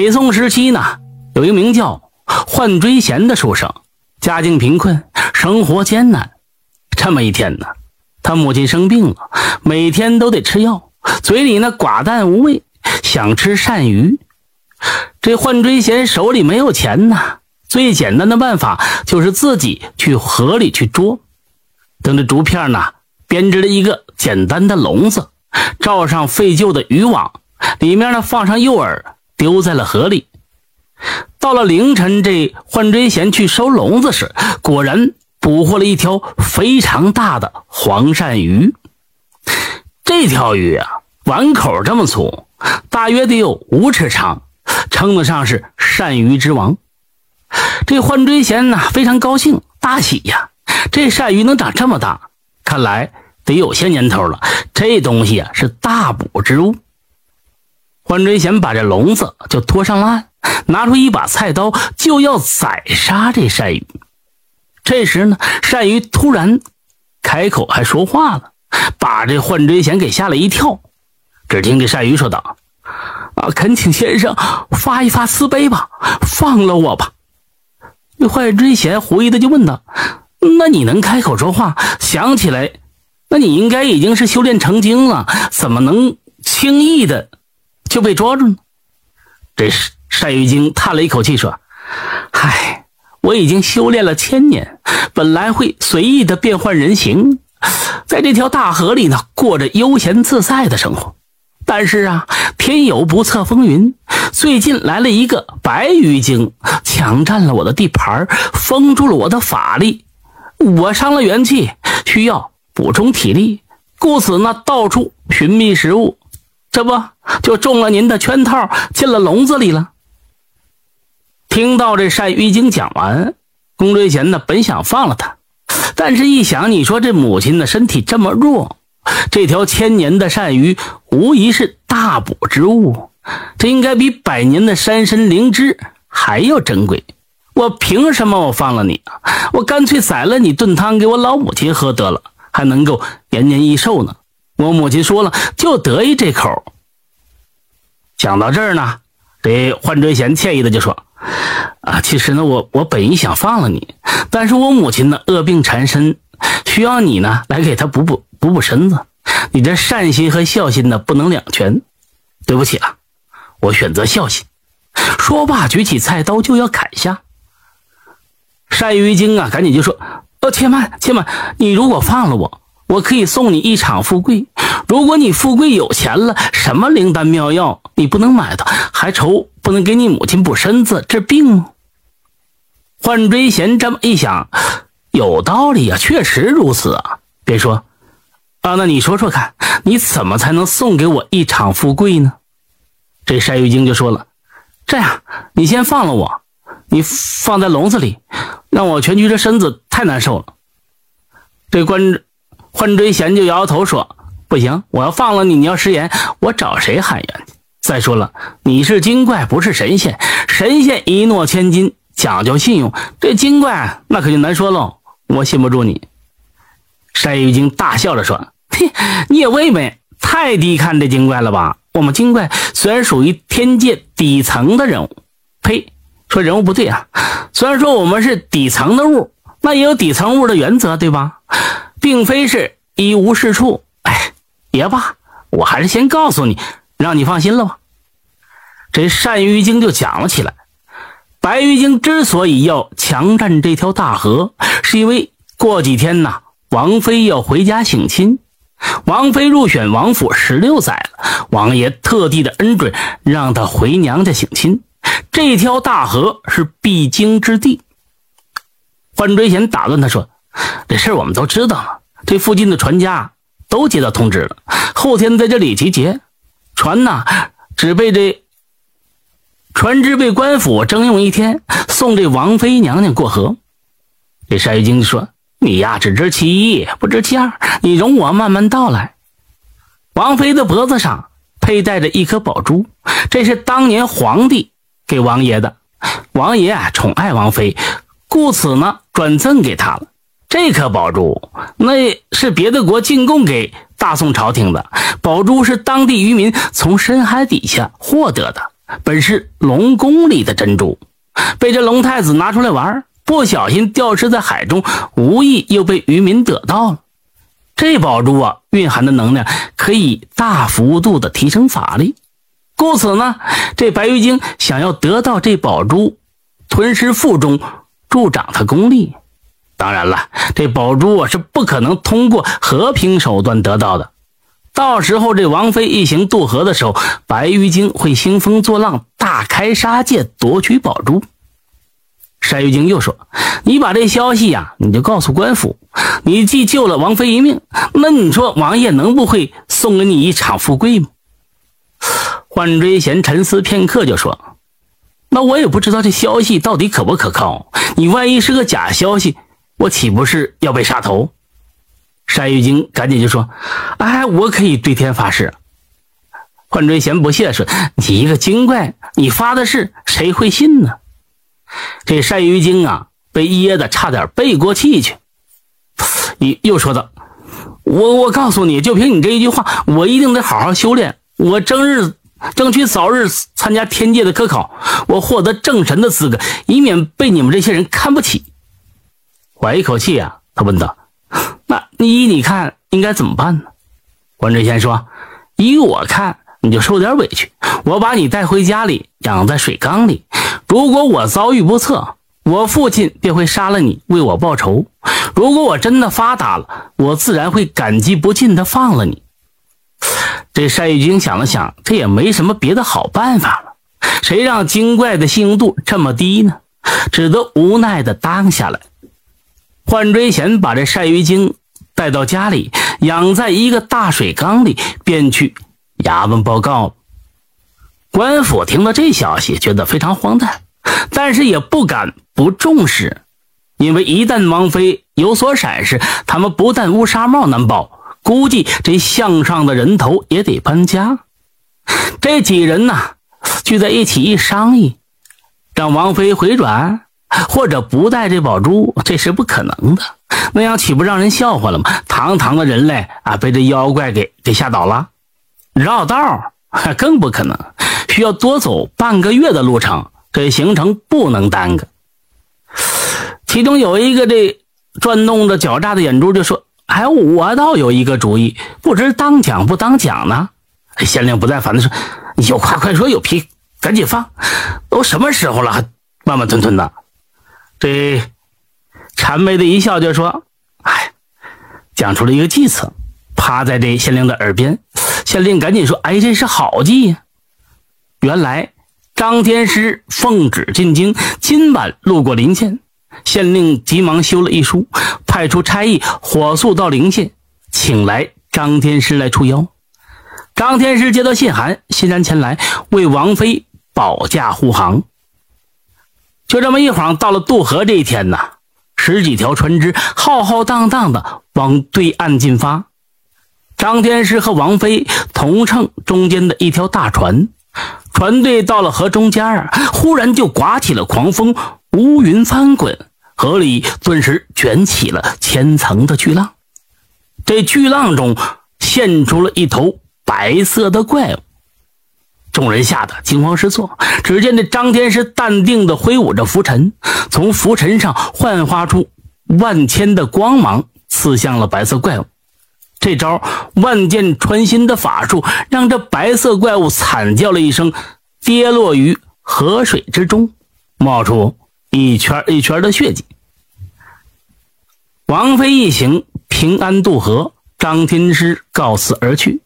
北宋时期呢，有一个名叫焕追贤的书生，家境贫困，生活艰难。这么一天呢，他母亲生病了，每天都得吃药，嘴里呢寡淡无味，想吃鳝鱼。这换追贤手里没有钱呐，最简单的办法就是自己去河里去捉。等这竹片呢，编织了一个简单的笼子，罩上废旧的渔网，里面呢放上诱饵。丢在了河里。到了凌晨，这焕追贤去收笼子时，果然捕获了一条非常大的黄鳝鱼。这条鱼啊，碗口这么粗，大约得有五尺长，称得上是鳝鱼之王。这焕追贤呢，非常高兴，大喜呀！这鳝鱼能长这么大，看来得有些年头了。这东西啊，是大补之物。换追贤把这笼子就拖上了岸，拿出一把菜刀就要宰杀这鳝鱼。这时呢，鳝鱼突然开口还说话了，把这换追贤给吓了一跳。只听这鳝鱼说道：“啊，恳请先生发一发慈悲吧，放了我吧。”这焕追贤狐疑的就问道：“那你能开口说话？想起来，那你应该已经是修炼成精了，怎么能轻易的？”就被捉住了。这鳝鱼精叹了一口气说：“唉，我已经修炼了千年，本来会随意的变换人形，在这条大河里呢，过着悠闲自在的生活。但是啊，天有不测风云，最近来了一个白鱼精，抢占了我的地盘，封住了我的法力，我伤了元气，需要补充体力，故此呢，到处寻觅食物。”这不就中了您的圈套，进了笼子里了？听到这鳝鱼精讲完，龚追贤呢本想放了他，但是一想，你说这母亲的身体这么弱，这条千年的鳝鱼无疑是大补之物，这应该比百年的山参灵芝还要珍贵。我凭什么我放了你啊？我干脆宰了你炖汤给我老母亲喝得了，还能够延年益寿呢。我母亲说了，就得意这口。讲到这儿呢，这焕追贤歉意的就说：“啊，其实呢，我我本意想放了你，但是我母亲呢恶病缠身，需要你呢来给她补补补补身子。你这善心和孝心呢不能两全，对不起啊，我选择孝心。”说罢，举起菜刀就要砍下。鳝鱼精啊，赶紧就说：“哦，且慢，且慢，你如果放了我。”我可以送你一场富贵，如果你富贵有钱了，什么灵丹妙药你不能买的，还愁不能给你母亲补身子治病吗？焕追贤这么一想，有道理呀，确实如此啊。别说啊，那你说说看，你怎么才能送给我一场富贵呢？这山鱼精就说了：“这样，你先放了我，你放在笼子里，让我蜷曲着身子，太难受了。”这关。焕追贤就摇摇头说：“不行，我要放了你，你要食言，我找谁喊冤？再说了，你是精怪，不是神仙，神仙一诺千金，讲究信用，这精怪那可就难说喽。我信不住你。”山鱼精大笑着说：“嘿，你也未免太低看这精怪了吧？我们精怪虽然属于天界底层的人物，呸，说人物不对啊。虽然说我们是底层的物，那也有底层物的原则，对吧？”并非是一无是处，哎，也罢，我还是先告诉你，让你放心了吧。这单于京就讲了起来：白鱼精之所以要强占这条大河，是因为过几天呢，王妃要回家省亲。王妃入选王府十六载了，王爷特地的恩准，让她回娘家省亲。这条大河是必经之地。范追贤打断他说。这事我们都知道了，这附近的船家都接到通知了，后天在这里集结。船呢，只被这船只被官府征用一天，送这王妃娘娘过河。这鳝鱼精说：“你呀，只知其一，不知其二，你容我慢慢道来。”王妃的脖子上佩戴着一颗宝珠，这是当年皇帝给王爷的，王爷啊宠爱王妃，故此呢转赠给他了。这颗宝珠，那是别的国进贡给大宋朝廷的。宝珠是当地渔民从深海底下获得的，本是龙宫里的珍珠，被这龙太子拿出来玩，不小心掉失在海中，无意又被渔民得到了。这宝珠啊，蕴含的能量可以大幅度的提升法力，故此呢，这白鱼精想要得到这宝珠，吞噬腹中，助长他功力。当然了，这宝珠啊是不可能通过和平手段得到的。到时候这王妃一行渡河的时候，白鱼精会兴风作浪，大开杀戒夺取宝珠。单玉京又说：“你把这消息呀，你就告诉官府。你既救了王妃一命，那你说王爷能不会送给你一场富贵吗？”焕追贤沉思片刻，就说：“那我也不知道这消息到底可不可靠。你万一是个假消息，我岂不是要被杀头？”单玉京赶紧就说：“哎，我可以对天发誓。”焕追贤不屑说：“你一个精怪，你发的誓，谁会信呢？”这单于京啊，被噎得差点背过气去。你又说道：“我我告诉你，就凭你这一句话，我一定得好好修炼，我争日争取早日参加天界的科考，我获得正神的资格，以免被你们这些人看不起。”缓一口气啊，他问道：“那依你看应该怎么办呢？”关志贤说：“依我看，你就受点委屈，我把你带回家里，养在水缸里。”如果我遭遇不测，我父亲便会杀了你，为我报仇。如果我真的发达了，我自然会感激不尽的放了你。这单玉京想了想，这也没什么别的好办法了。谁让精怪的信用度这么低呢？只得无奈的答应下来。换追贤把这晒鱼精带到家里，养在一个大水缸里，便去衙门报告了。官府听到这消息，觉得非常荒诞，但是也不敢不重视，因为一旦王妃有所闪失，他们不但乌纱帽难保，估计这项上的人头也得搬家。这几人呐，聚在一起一商议，让王妃回转，或者不带这宝珠，这是不可能的。那样岂不让人笑话了吗？堂堂的人类啊，被这妖怪给给吓倒了，绕道更不可能。需要多走半个月的路程，这行程不能耽搁。其中有一个这转动着狡诈的眼珠，就说：“哎，我倒有一个主意，不知当讲不当讲呢？”县令不耐烦的说：“有话快说，有皮赶紧放，都什么时候了，还慢慢吞吞的。”这谄媚的一笑，就说：“哎，讲出了一个计策，趴在这县令的耳边。”县令赶紧说：“哎，这是好计呀。”原来张天师奉旨进京，今晚路过临县，县令急忙修了一书，派出差役火速到临县，请来张天师来出妖。张天师接到信函，欣然前来为王妃保驾护航。就这么一晃，到了渡河这一天呢，十几条船只浩浩荡荡的往对岸进发。张天师和王妃同乘中间的一条大船。船队到了河中间啊，忽然就刮起了狂风，乌云翻滚，河里顿时卷起了千层的巨浪。这巨浪中现出了一头白色的怪物，众人吓得惊慌失措。只见这张天师淡定地挥舞着拂尘，从拂尘上幻化出万千的光芒，刺向了白色怪物。这招万箭穿心的法术，让这白色怪物惨叫了一声，跌落于河水之中，冒出一圈一圈的血迹。王妃一行平安渡河，张天师告辞而去。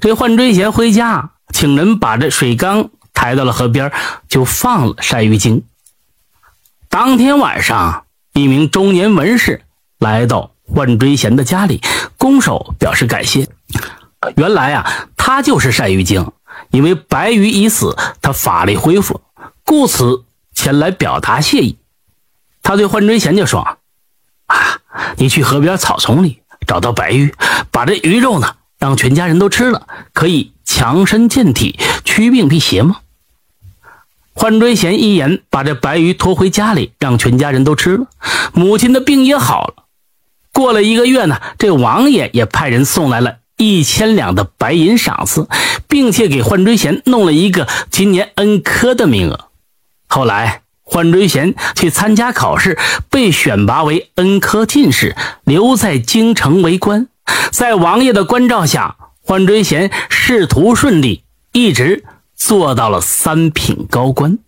这焕追贤回家，请人把这水缸抬到了河边，就放了晒鱼精。当天晚上，一名中年文士来到。万追贤的家里，拱手表示感谢。原来啊，他就是晒鱼精，因为白鱼已死，他法力恢复，故此前来表达谢意。他对幻追贤就说：“啊，你去河边草丛里找到白鱼，把这鱼肉呢，让全家人都吃了，可以强身健体、驱病辟邪吗？”换追贤一言把这白鱼拖回家里，让全家人都吃了，母亲的病也好了。过了一个月呢，这王爷也派人送来了一千两的白银赏赐，并且给换追贤弄了一个今年恩科的名额。后来，换追贤去参加考试，被选拔为恩科进士，留在京城为官。在王爷的关照下，焕追贤仕途顺利，一直做到了三品高官。